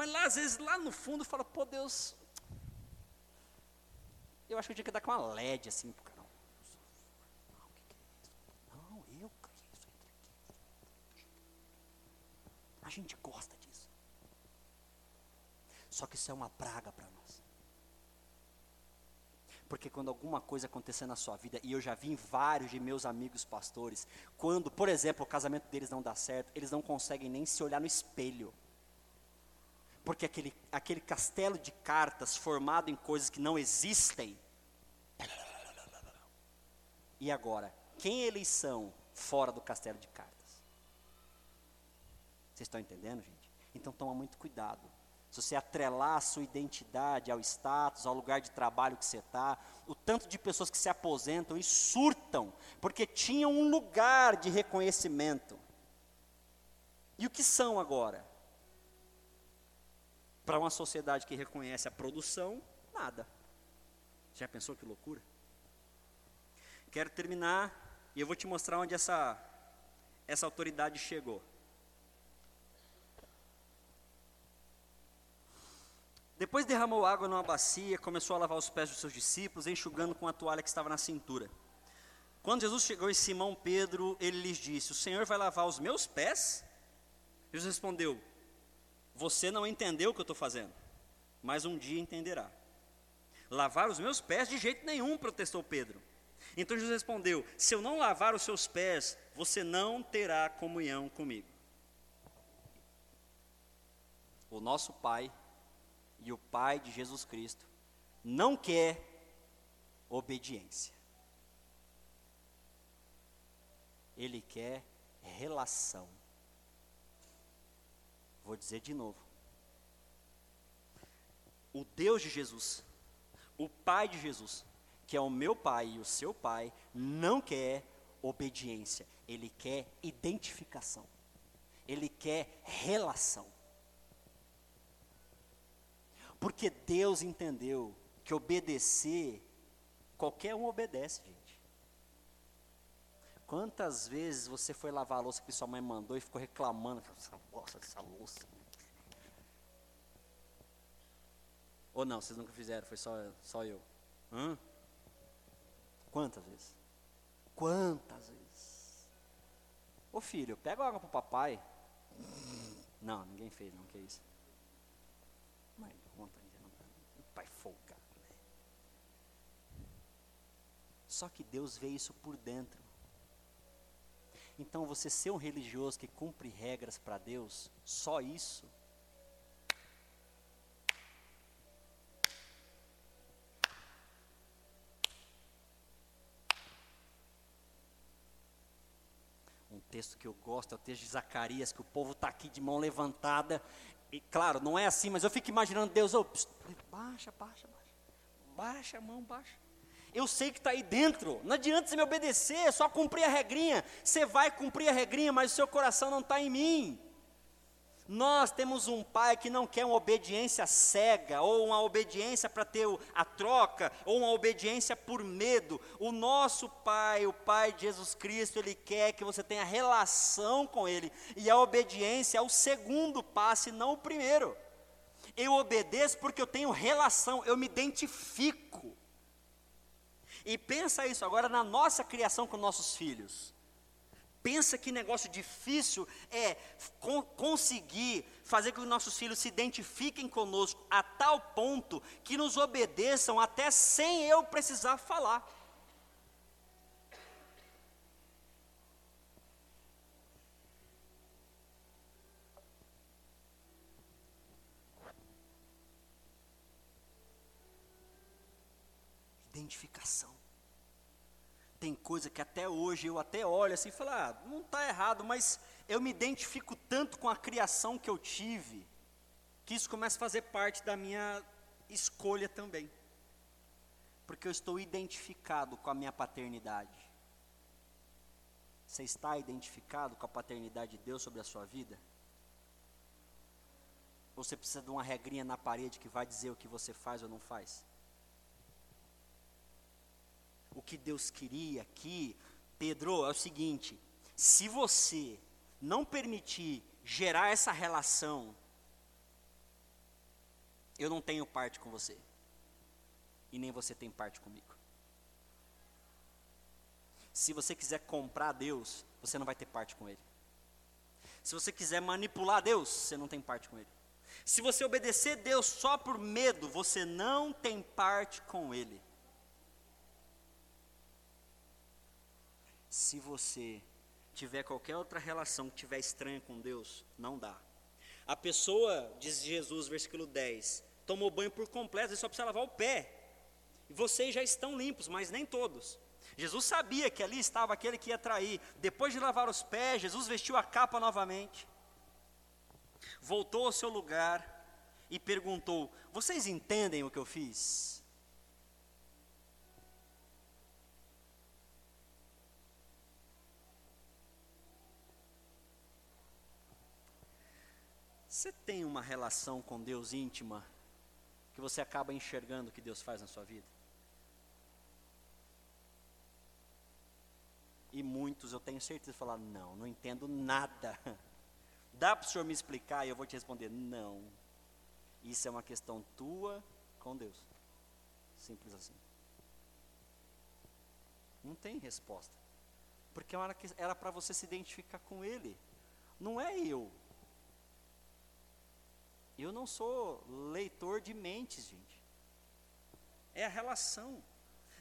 Mas lá, às vezes, lá no fundo, fala, pô, Deus. Eu acho que eu tinha que dar com uma LED assim pro cara. Não, o que, é isso? Não, eu criei isso aqui. A gente gosta só que isso é uma praga para nós. Porque quando alguma coisa acontecer na sua vida, e eu já vi em vários de meus amigos pastores, quando, por exemplo, o casamento deles não dá certo, eles não conseguem nem se olhar no espelho. Porque aquele, aquele castelo de cartas formado em coisas que não existem. E agora, quem eles são fora do castelo de cartas? Vocês estão entendendo, gente? Então toma muito cuidado se você atrelar a sua identidade ao status, ao lugar de trabalho que você está, o tanto de pessoas que se aposentam e surtam, porque tinham um lugar de reconhecimento. E o que são agora? Para uma sociedade que reconhece a produção, nada. Já pensou que loucura? Quero terminar e eu vou te mostrar onde essa, essa autoridade chegou. Depois derramou água numa bacia, começou a lavar os pés dos seus discípulos, enxugando com a toalha que estava na cintura. Quando Jesus chegou em Simão Pedro, ele lhes disse: O Senhor vai lavar os meus pés? Jesus respondeu: Você não entendeu o que eu estou fazendo, mas um dia entenderá. Lavar os meus pés de jeito nenhum, protestou Pedro. Então Jesus respondeu: Se eu não lavar os seus pés, você não terá comunhão comigo. O nosso Pai e o Pai de Jesus Cristo não quer obediência. Ele quer relação. Vou dizer de novo. O Deus de Jesus, o Pai de Jesus, que é o meu Pai e o seu Pai, não quer obediência, ele quer identificação, ele quer relação. Porque Deus entendeu que obedecer, qualquer um obedece, gente. Quantas vezes você foi lavar a louça que sua mãe mandou e ficou reclamando, essa louça, essa louça. Ou não, vocês nunca fizeram, foi só, só eu. Hã? Quantas vezes? Quantas vezes? Ô filho, pega água pro papai. Não, ninguém fez, não, que isso. Mãe, o pai folgado. Né? Só que Deus vê isso por dentro. Então você ser um religioso que cumpre regras para Deus, só isso? Um texto que eu gosto é o texto de Zacarias, que o povo está aqui de mão levantada. E claro, não é assim, mas eu fico imaginando Deus, oh, pss, baixa, baixa, baixa, baixa a mão, baixa. Eu sei que está aí dentro, não adianta você me obedecer, é só cumprir a regrinha. Você vai cumprir a regrinha, mas o seu coração não está em mim. Nós temos um pai que não quer uma obediência cega, ou uma obediência para ter a troca, ou uma obediência por medo. O nosso pai, o pai de Jesus Cristo, ele quer que você tenha relação com ele, e a obediência é o segundo passo e não o primeiro. Eu obedeço porque eu tenho relação, eu me identifico. E pensa isso agora na nossa criação com nossos filhos. Pensa que negócio difícil é con conseguir fazer com que nossos filhos se identifiquem conosco a tal ponto que nos obedeçam até sem eu precisar falar. Identificação. Tem coisa que até hoje eu até olho assim e falo, ah, não está errado, mas eu me identifico tanto com a criação que eu tive, que isso começa a fazer parte da minha escolha também. Porque eu estou identificado com a minha paternidade. Você está identificado com a paternidade de Deus sobre a sua vida? Ou você precisa de uma regrinha na parede que vai dizer o que você faz ou não faz? O que Deus queria aqui, Pedro, é o seguinte: se você não permitir gerar essa relação, eu não tenho parte com você, e nem você tem parte comigo. Se você quiser comprar Deus, você não vai ter parte com Ele. Se você quiser manipular Deus, você não tem parte com Ele. Se você obedecer Deus só por medo, você não tem parte com Ele. Se você tiver qualquer outra relação que tiver estranha com Deus, não dá. A pessoa, diz Jesus, versículo 10, tomou banho por completo, só precisa lavar o pé. E vocês já estão limpos, mas nem todos. Jesus sabia que ali estava aquele que ia trair. Depois de lavar os pés, Jesus vestiu a capa novamente, voltou ao seu lugar e perguntou: Vocês entendem o que eu fiz? Você tem uma relação com Deus íntima que você acaba enxergando o que Deus faz na sua vida? E muitos, eu tenho certeza, falar: não, não entendo nada. Dá para o senhor me explicar? E eu vou te responder: não. Isso é uma questão tua com Deus. Simples assim. Não tem resposta. Porque era para você se identificar com Ele. Não é eu. Eu não sou leitor de mentes, gente. É a relação.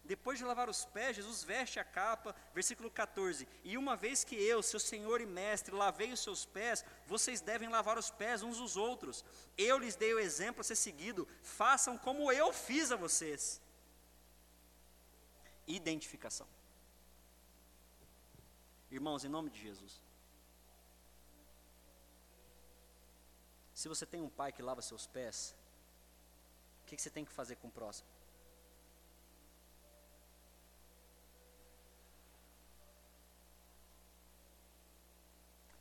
Depois de lavar os pés, Jesus veste a capa, versículo 14. E uma vez que eu, seu Senhor e Mestre, lavei os seus pés, vocês devem lavar os pés uns dos outros. Eu lhes dei o exemplo a ser seguido, façam como eu fiz a vocês. Identificação. Irmãos, em nome de Jesus. Se você tem um pai que lava seus pés, o que, que você tem que fazer com o próximo?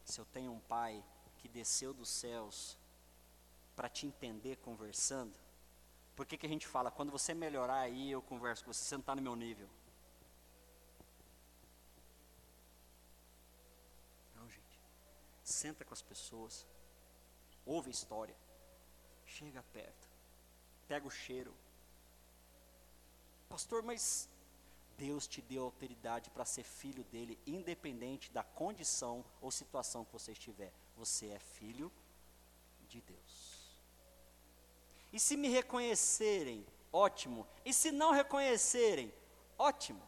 se eu tenho um pai que desceu dos céus para te entender conversando, por que, que a gente fala, quando você melhorar aí eu converso com você, você não está no meu nível? Não, gente. Senta com as pessoas, ouve a história, chega perto, pega o cheiro. Pastor, mas Deus te deu autoridade para ser filho dele, independente da condição ou situação que você estiver. Você é filho de Deus. E se me reconhecerem, ótimo. E se não reconhecerem, ótimo.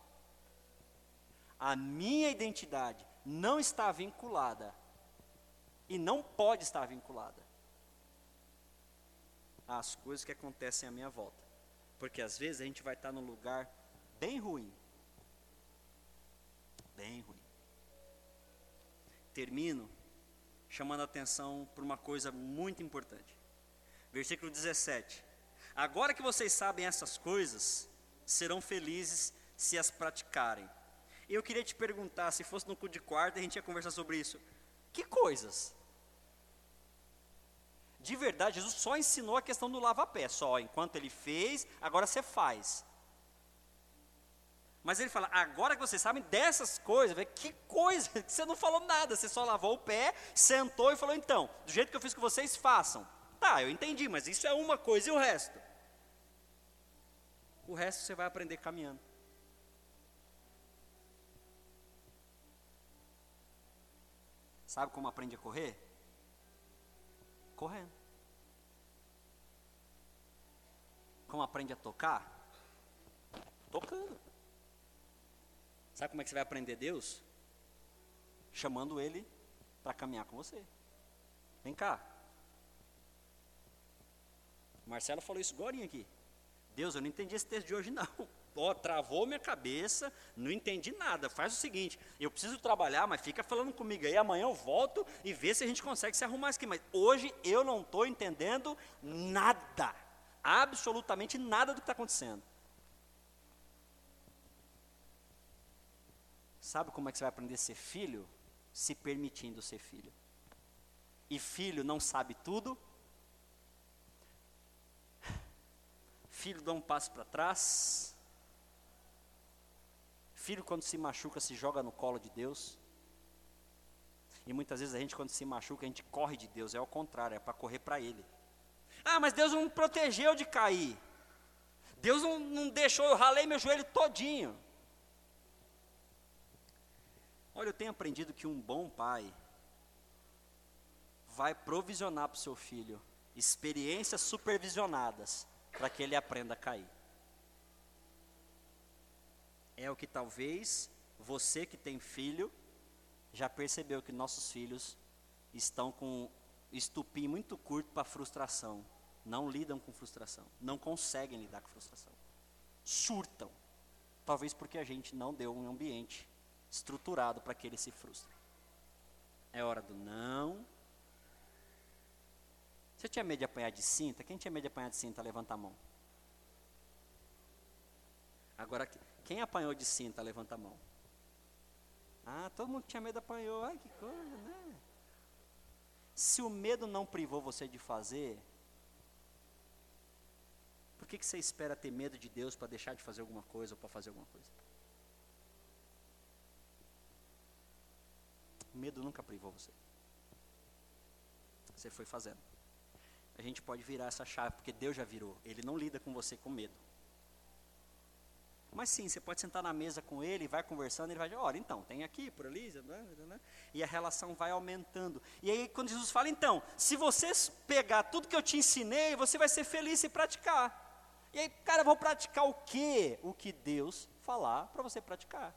A minha identidade não está vinculada e não pode estar vinculada às coisas que acontecem à minha volta. Porque às vezes a gente vai estar num lugar bem ruim, bem ruim. Termino chamando a atenção para uma coisa muito importante. Versículo 17. Agora que vocês sabem essas coisas, serão felizes se as praticarem. Eu queria te perguntar, se fosse no cu de quarta, a gente ia conversar sobre isso. Que coisas? De verdade, Jesus só ensinou a questão do lava-pé, só. Enquanto ele fez, agora você faz. Mas ele fala, agora que vocês sabem dessas coisas, que coisa, você não falou nada, você só lavou o pé, sentou e falou, então, do jeito que eu fiz com vocês, façam. Tá, eu entendi, mas isso é uma coisa e o resto? O resto você vai aprender caminhando. Sabe como aprende a correr? Correndo. Como aprende a tocar? Tocando. Sabe como é que você vai aprender Deus? Chamando Ele para caminhar com você. Vem cá. Marcelo falou isso agora aqui. Deus, eu não entendi esse texto de hoje não. Ó, travou minha cabeça, não entendi nada. Faz o seguinte, eu preciso trabalhar, mas fica falando comigo aí, amanhã eu volto e vê se a gente consegue se arrumar aqui. Mas hoje eu não estou entendendo nada. Absolutamente nada do que está acontecendo. Sabe como é que você vai aprender a ser filho? Se permitindo ser filho. E filho não sabe tudo. Filho dá um passo para trás. Filho, quando se machuca, se joga no colo de Deus. E muitas vezes a gente, quando se machuca, a gente corre de Deus. É ao contrário, é para correr para Ele. Ah, mas Deus não me protegeu de cair. Deus não, não deixou, eu ralei meu joelho todinho. Olha, eu tenho aprendido que um bom pai vai provisionar para o seu filho experiências supervisionadas para que ele aprenda a cair. É o que talvez você que tem filho já percebeu que nossos filhos estão com estupim muito curto para frustração. Não lidam com frustração, não conseguem lidar com frustração. Surtam. Talvez porque a gente não deu um ambiente estruturado para que ele se frustre. É hora do não. Você tinha medo de apanhar de cinta? Quem tinha medo de apanhar de cinta, levanta a mão. Agora, quem apanhou de cinta, levanta a mão. Ah, todo mundo tinha medo apanhou. Ai, que coisa, né? Se o medo não privou você de fazer, por que, que você espera ter medo de Deus para deixar de fazer alguma coisa ou para fazer alguma coisa? O medo nunca privou você. Você foi fazendo. A gente pode virar essa chave, porque Deus já virou. Ele não lida com você com medo. Mas sim, você pode sentar na mesa com ele, vai conversando, ele vai dizer, olha, então, tem aqui, por ali, e a relação vai aumentando. E aí, quando Jesus fala, então, se você pegar tudo que eu te ensinei, você vai ser feliz e praticar. E aí, cara, eu vou praticar o quê? O que Deus falar para você praticar.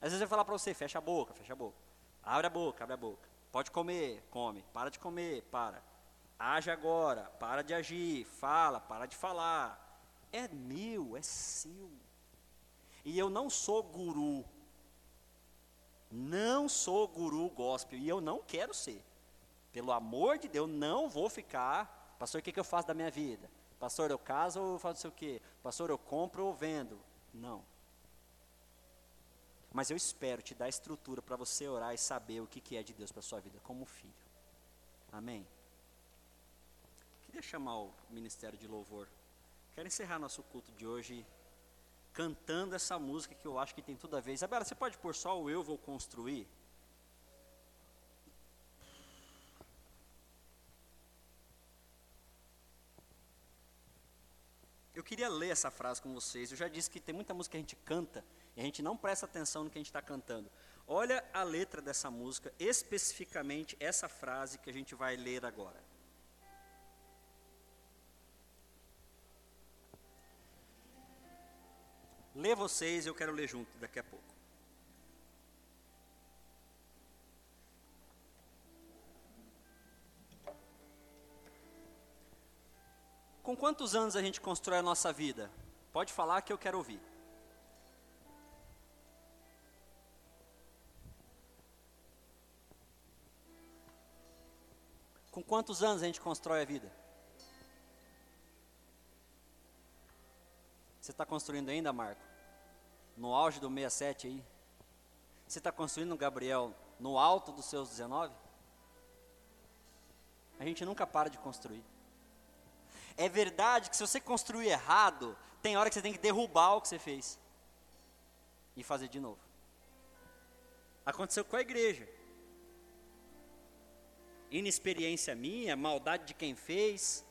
Às vezes ele falar para você, fecha a boca, fecha a boca. Abre a boca, abre a boca. Pode comer, come. Para de comer, para. Age agora, para de agir. Fala, para de falar. É meu, é seu. E eu não sou guru. Não sou guru gospel. E eu não quero ser. Pelo amor de Deus, não vou ficar. Pastor, o que, que eu faço da minha vida? Pastor, eu caso ou faço o quê? Pastor, eu compro ou vendo? Não. Mas eu espero te dar estrutura para você orar e saber o que, que é de Deus para sua vida como filho. Amém? Queria chamar o Ministério de Louvor. Quero encerrar nosso culto de hoje cantando essa música que eu acho que tem tudo a ver. Isabela, você pode pôr só o Eu Vou Construir? Eu queria ler essa frase com vocês. Eu já disse que tem muita música que a gente canta e a gente não presta atenção no que a gente está cantando. Olha a letra dessa música, especificamente essa frase que a gente vai ler agora. Lê vocês, eu quero ler junto daqui a pouco. Com quantos anos a gente constrói a nossa vida? Pode falar que eu quero ouvir. Com quantos anos a gente constrói a vida? Você está construindo ainda, Marco? No auge do 67 aí? Você está construindo, Gabriel, no alto dos seus 19? A gente nunca para de construir. É verdade que se você construir errado, tem hora que você tem que derrubar o que você fez e fazer de novo. Aconteceu com a igreja. Inexperiência minha, maldade de quem fez.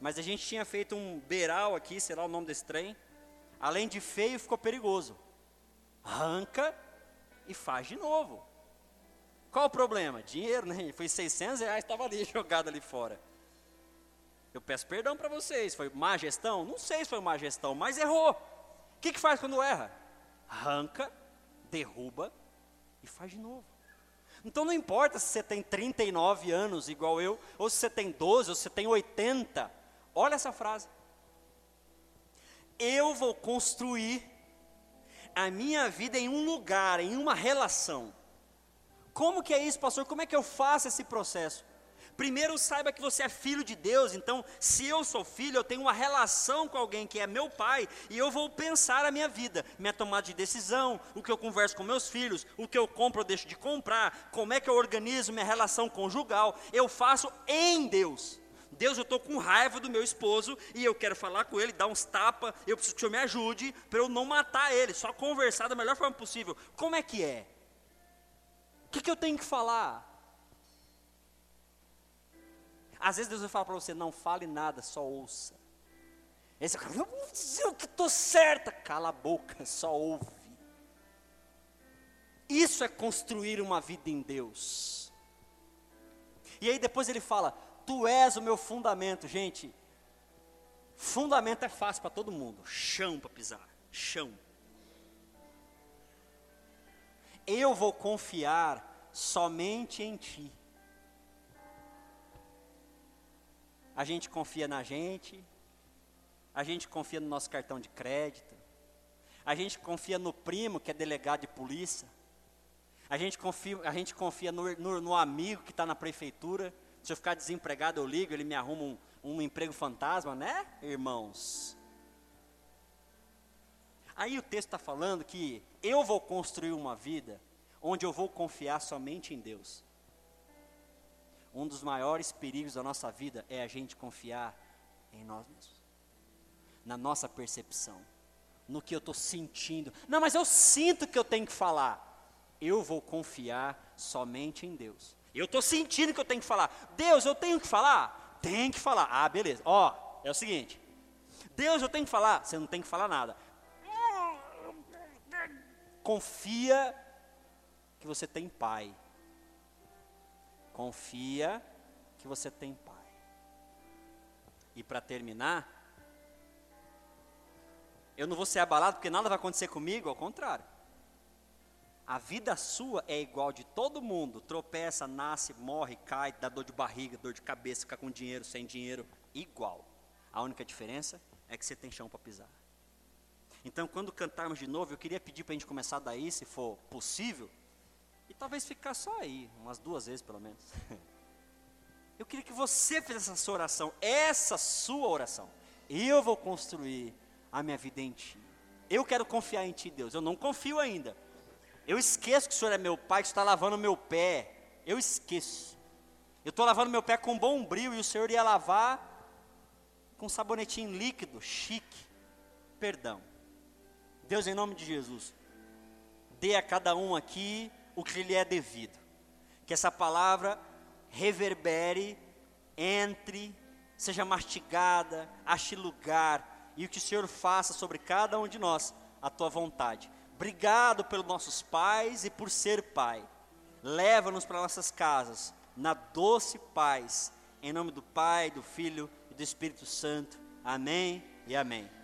Mas a gente tinha feito um beiral aqui, sei lá o nome desse trem. Além de feio, ficou perigoso. Arranca e faz de novo. Qual o problema? Dinheiro, né? Foi 600 reais, estava ali jogado ali fora. Eu peço perdão para vocês. Foi má gestão? Não sei se foi má gestão, mas errou. O que, que faz quando erra? Arranca, derruba e faz de novo. Então não importa se você tem 39 anos, igual eu, ou se você tem 12, ou se você tem 80. Olha essa frase. Eu vou construir a minha vida em um lugar, em uma relação. Como que é isso, pastor? Como é que eu faço esse processo? Primeiro, saiba que você é filho de Deus, então, se eu sou filho, eu tenho uma relação com alguém que é meu pai, e eu vou pensar a minha vida, minha tomada de decisão, o que eu converso com meus filhos, o que eu compro ou deixo de comprar, como é que eu organizo minha relação conjugal, eu faço em Deus. Deus, eu estou com raiva do meu esposo e eu quero falar com ele, dar uns tapas, eu preciso que o Senhor me ajude para eu não matar ele, só conversar da melhor forma possível. Como é que é? O que, que eu tenho que falar? Às vezes Deus vai falar para você, não fale nada, só ouça. Esse cara, eu vou que estou certa. Cala a boca, só ouve. Isso é construir uma vida em Deus. E aí depois ele fala, tu és o meu fundamento. Gente, fundamento é fácil para todo mundo. Chão para pisar, chão. Eu vou confiar somente em ti. a gente confia na gente, a gente confia no nosso cartão de crédito, a gente confia no primo que é delegado de polícia, a gente confia, a gente confia no, no, no amigo que está na prefeitura. Se eu ficar desempregado, eu ligo, ele me arruma um, um emprego fantasma, né, irmãos? Aí o texto está falando que eu vou construir uma vida onde eu vou confiar somente em Deus. Um dos maiores perigos da nossa vida é a gente confiar em nós mesmos, na nossa percepção, no que eu estou sentindo. Não, mas eu sinto que eu tenho que falar. Eu vou confiar somente em Deus. Eu estou sentindo que eu tenho que falar. Deus, eu tenho que falar? Tem que falar. Ah, beleza. Ó, é o seguinte. Deus, eu tenho que falar? Você não tem que falar nada. Confia que você tem pai. Confia que você tem pai. E para terminar, eu não vou ser abalado porque nada vai acontecer comigo, ao contrário. A vida sua é igual de todo mundo. Tropeça, nasce, morre, cai, dá dor de barriga, dor de cabeça, fica com dinheiro, sem dinheiro. Igual. A única diferença é que você tem chão para pisar. Então, quando cantarmos de novo, eu queria pedir para a gente começar daí, se for possível, e talvez ficar só aí, umas duas vezes pelo menos. Eu queria que você fizesse essa sua oração, essa sua oração. Eu vou construir a minha vida em Ti. Eu quero confiar em Ti, Deus. Eu não confio ainda, eu esqueço que o Senhor é meu Pai, que está lavando meu pé. Eu esqueço. Eu estou lavando meu pé com bom brilho e o Senhor ia lavar com sabonetinho líquido, chique. Perdão. Deus, em nome de Jesus, dê a cada um aqui o que lhe é devido. Que essa palavra reverbere, entre, seja mastigada, ache lugar, e o que o Senhor faça sobre cada um de nós a tua vontade. Obrigado pelos nossos pais e por ser pai. Leva-nos para nossas casas, na doce paz, em nome do Pai, do Filho e do Espírito Santo. Amém e amém.